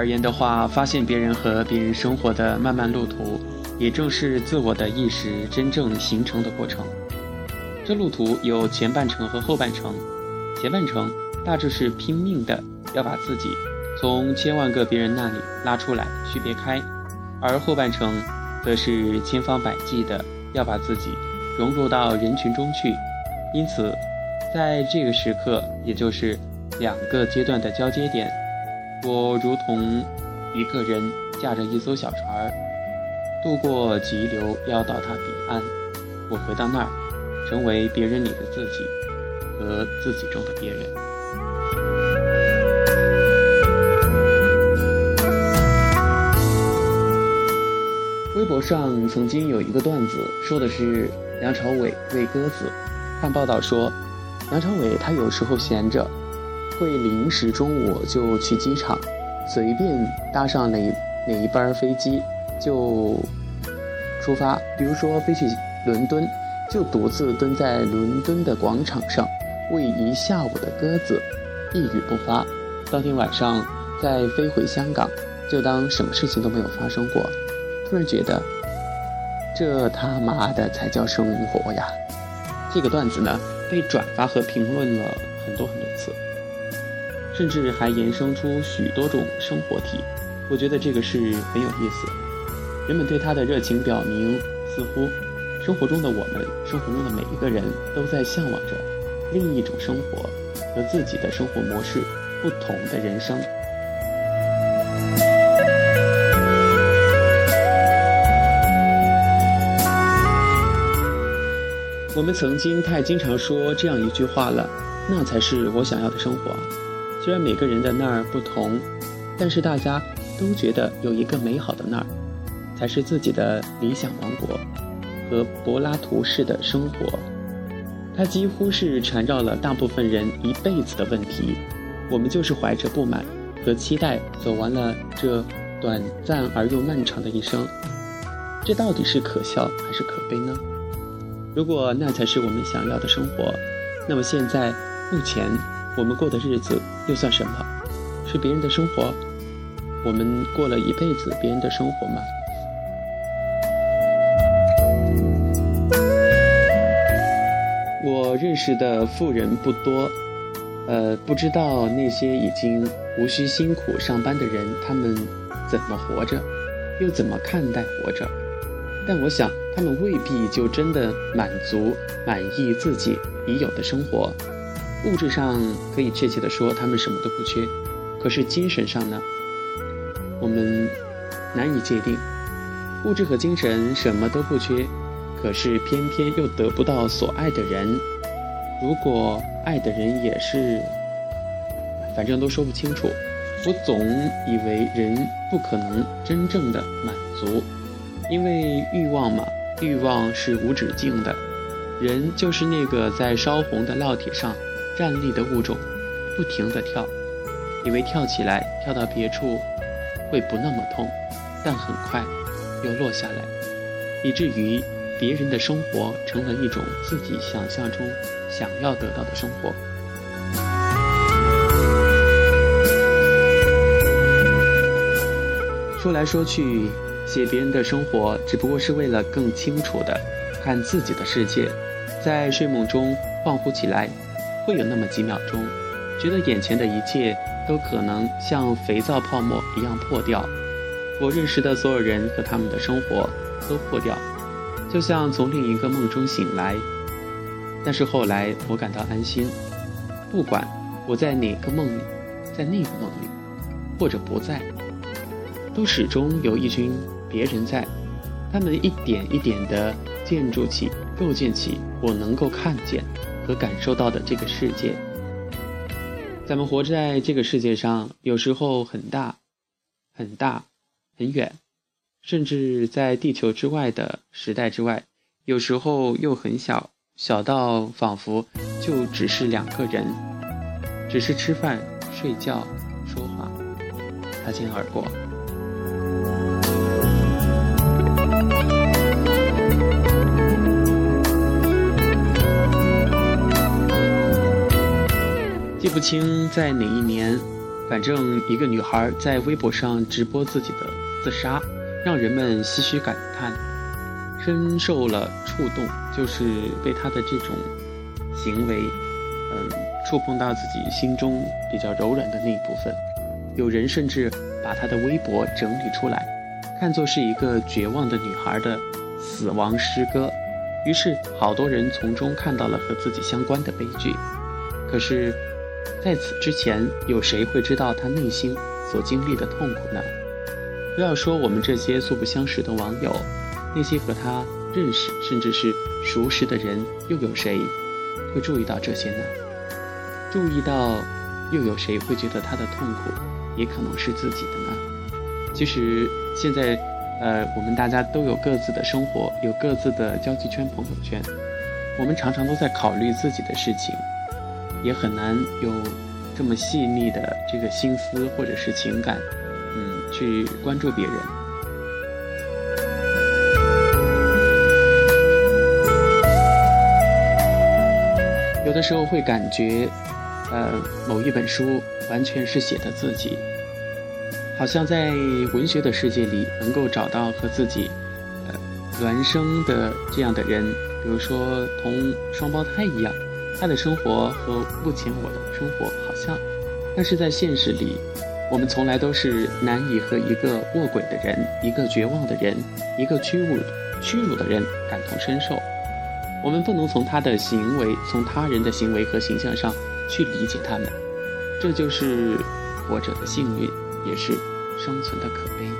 而言的话，发现别人和别人生活的漫漫路途，也正是自我的意识真正形成的过程。这路途有前半程和后半程，前半程大致是拼命的要把自己从千万个别人那里拉出来区别开，而后半程则是千方百计的要把自己融入到人群中去。因此，在这个时刻，也就是两个阶段的交接点。我如同一个人驾着一艘小船儿，渡过急流，要到达彼岸。我回到那儿，成为别人里的自己和自己中的别人。微博上曾经有一个段子，说的是梁朝伟喂鸽子。看报道说，梁朝伟他有时候闲着。会临时中午就去机场，随便搭上哪哪一班飞机就出发。比如说飞去伦敦，就独自蹲在伦敦的广场上喂一下午的鸽子，一语不发。当天晚上再飞回香港，就当什么事情都没有发生过。突然觉得，这他妈的才叫生活呀！这个段子呢，被转发和评论了很多很多次。甚至还衍生出许多种生活体，我觉得这个是很有意思。人们对他的热情表明，似乎生活中的我们，生活中的每一个人都在向往着另一种生活和自己的生活模式不同的人生。我们曾经太经常说这样一句话了，那才是我想要的生活。虽然每个人的那儿不同，但是大家都觉得有一个美好的那儿，才是自己的理想王国和柏拉图式的生活。它几乎是缠绕了大部分人一辈子的问题。我们就是怀着不满和期待走完了这短暂而又漫长的一生。这到底是可笑还是可悲呢？如果那才是我们想要的生活，那么现在目前。我们过的日子又算什么？是别人的生活？我们过了一辈子别人的生活吗？我认识的富人不多，呃，不知道那些已经无需辛苦上班的人，他们怎么活着，又怎么看待活着？但我想，他们未必就真的满足、满意自己已有的生活。物质上可以确切的说，他们什么都不缺，可是精神上呢？我们难以界定。物质和精神什么都不缺，可是偏偏又得不到所爱的人。如果爱的人也是，反正都说不清楚。我总以为人不可能真正的满足，因为欲望嘛，欲望是无止境的。人就是那个在烧红的烙铁上。站立的物种，不停地跳，以为跳起来跳到别处会不那么痛，但很快又落下来，以至于别人的生活成了一种自己想象中想要得到的生活。说来说去，写别人的生活，只不过是为了更清楚地看自己的世界，在睡梦中恍惚起来。会有那么几秒钟，觉得眼前的一切都可能像肥皂泡沫一样破掉。我认识的所有人和他们的生活都破掉，就像从另一个梦中醒来。但是后来我感到安心，不管我在哪个梦里，在那个梦里，或者不在，都始终有一群别人在，他们一点一点地建筑起、构建起我能够看见。和感受到的这个世界，咱们活在这个世界上，有时候很大，很大，很远，甚至在地球之外的时代之外，有时候又很小，小到仿佛就只是两个人，只是吃饭、睡觉、说话，擦肩而过。不清在哪一年，反正一个女孩在微博上直播自己的自杀，让人们唏嘘感叹，深受了触动，就是被她的这种行为，嗯，触碰到自己心中比较柔软的那一部分。有人甚至把她的微博整理出来，看作是一个绝望的女孩的死亡诗歌。于是，好多人从中看到了和自己相关的悲剧。可是，在此之前，有谁会知道他内心所经历的痛苦呢？不要说我们这些素不相识的网友，那些和他认识甚至是熟识的人，又有谁会注意到这些呢？注意到，又有谁会觉得他的痛苦也可能是自己的呢？其实，现在。呃，我们大家都有各自的生活，有各自的交际圈、朋友圈。我们常常都在考虑自己的事情，也很难有这么细腻的这个心思或者是情感，嗯，去关注别人。有的时候会感觉，呃，某一本书完全是写的自己。好像在文学的世界里，能够找到和自己，呃，孪生的这样的人，比如说同双胞胎一样，他的生活和目前我的生活好像，但是在现实里，我们从来都是难以和一个卧轨的人、一个绝望的人、一个屈辱屈辱的人感同身受。我们不能从他的行为、从他人的行为和形象上去理解他们，这就是活着的幸运，也是。生存的可悲。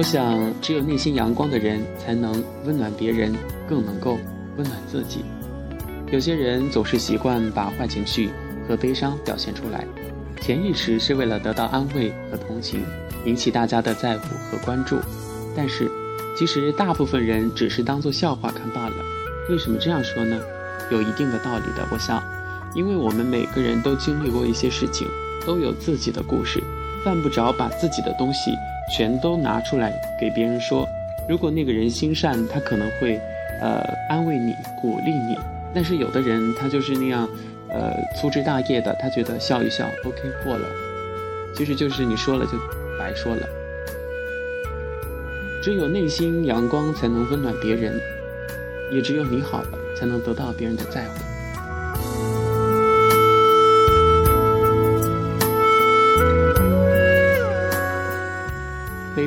我想，只有内心阳光的人，才能温暖别人，更能够温暖自己。有些人总是习惯把坏情绪和悲伤表现出来，潜意识是为了得到安慰和同情，引起大家的在乎和关注。但是，其实大部分人只是当做笑话看罢了。为什么这样说呢？有一定的道理的。我想。因为我们每个人都经历过一些事情，都有自己的故事，犯不着把自己的东西全都拿出来给别人说。如果那个人心善，他可能会，呃，安慰你，鼓励你。但是有的人他就是那样，呃，粗枝大叶的，他觉得笑一笑，OK 过了。其实就是你说了就白说了。只有内心阳光才能温暖别人，也只有你好了，才能得到别人的在乎。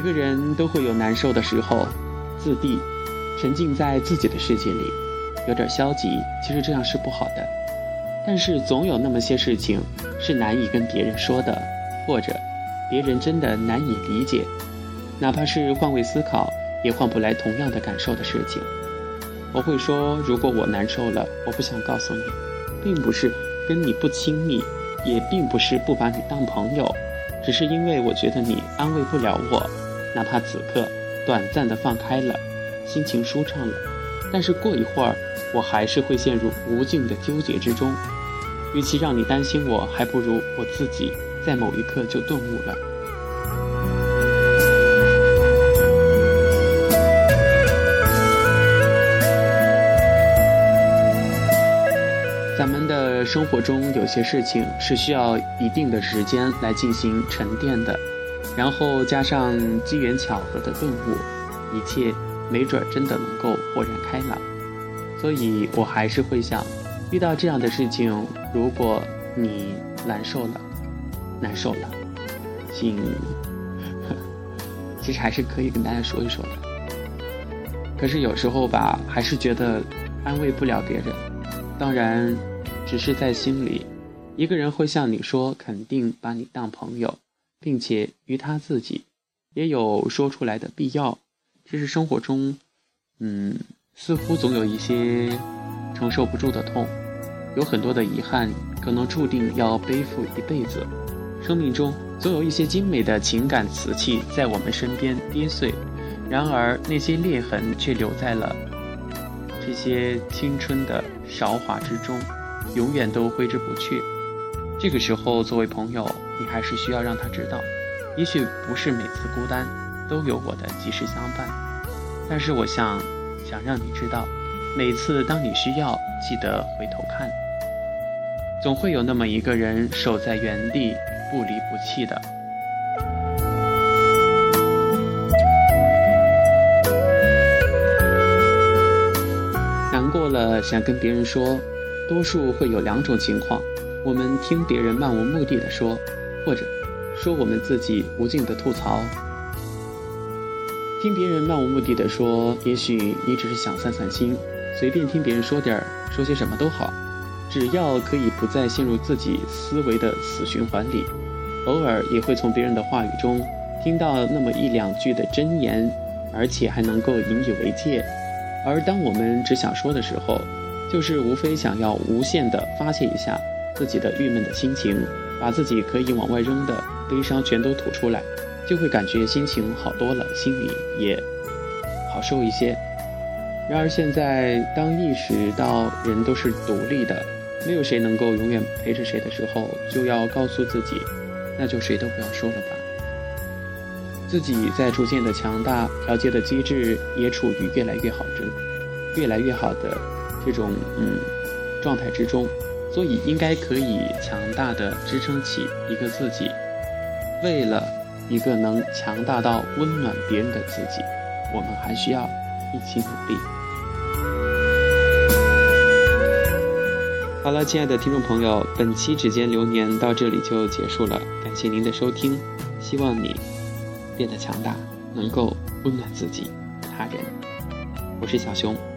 每个人都会有难受的时候，自闭，沉浸在自己的世界里，有点消极。其实这样是不好的，但是总有那么些事情是难以跟别人说的，或者别人真的难以理解，哪怕是换位思考也换不来同样的感受的事情。我会说，如果我难受了，我不想告诉你，并不是跟你不亲密，也并不是不把你当朋友，只是因为我觉得你安慰不了我。哪怕此刻短暂的放开了，心情舒畅了，但是过一会儿，我还是会陷入无尽的纠结之中。与其让你担心我，还不如我自己在某一刻就顿悟了。咱们的生活中有些事情是需要一定的时间来进行沉淀的。然后加上机缘巧合的顿悟，一切没准真的能够豁然开朗。所以我还是会想，遇到这样的事情，如果你难受了，难受了，请，其实还是可以跟大家说一说的。可是有时候吧，还是觉得安慰不了别人。当然，只是在心里，一个人会向你说，肯定把你当朋友。并且于他自己也有说出来的必要。其实生活中，嗯，似乎总有一些承受不住的痛，有很多的遗憾，可能注定要背负一辈子。生命中总有一些精美的情感瓷器在我们身边跌碎，然而那些裂痕却留在了这些青春的韶华之中，永远都挥之不去。这个时候，作为朋友，你还是需要让他知道，也许不是每次孤单都有我的及时相伴，但是我想，想让你知道，每次当你需要记得回头看。总会有那么一个人守在原地，不离不弃的。难过了，想跟别人说，多数会有两种情况：我们听别人漫无目的的说，或者说我们自己无尽的吐槽。听别人漫无目的的说，也许你只是想散散心，随便听别人说点儿，说些什么都好。只要可以不再陷入自己思维的死循环里，偶尔也会从别人的话语中听到那么一两句的真言，而且还能够引以为戒。而当我们只想说的时候，就是无非想要无限的发泄一下自己的郁闷的心情，把自己可以往外扔的悲伤全都吐出来，就会感觉心情好多了，心里也好受一些。然而现在，当意识到人都是独立的，没有谁能够永远陪着谁的时候，就要告诉自己，那就谁都不要说了吧。自己在逐渐的强大，调节的机制也处于越来越好的、越来越好的这种嗯状态之中，所以应该可以强大的支撑起一个自己。为了一个能强大到温暖别人的自己，我们还需要一起努力。好了，亲爱的听众朋友，本期指尖流年到这里就结束了，感谢您的收听，希望你变得强大，能够温暖自己、他人。我是小熊。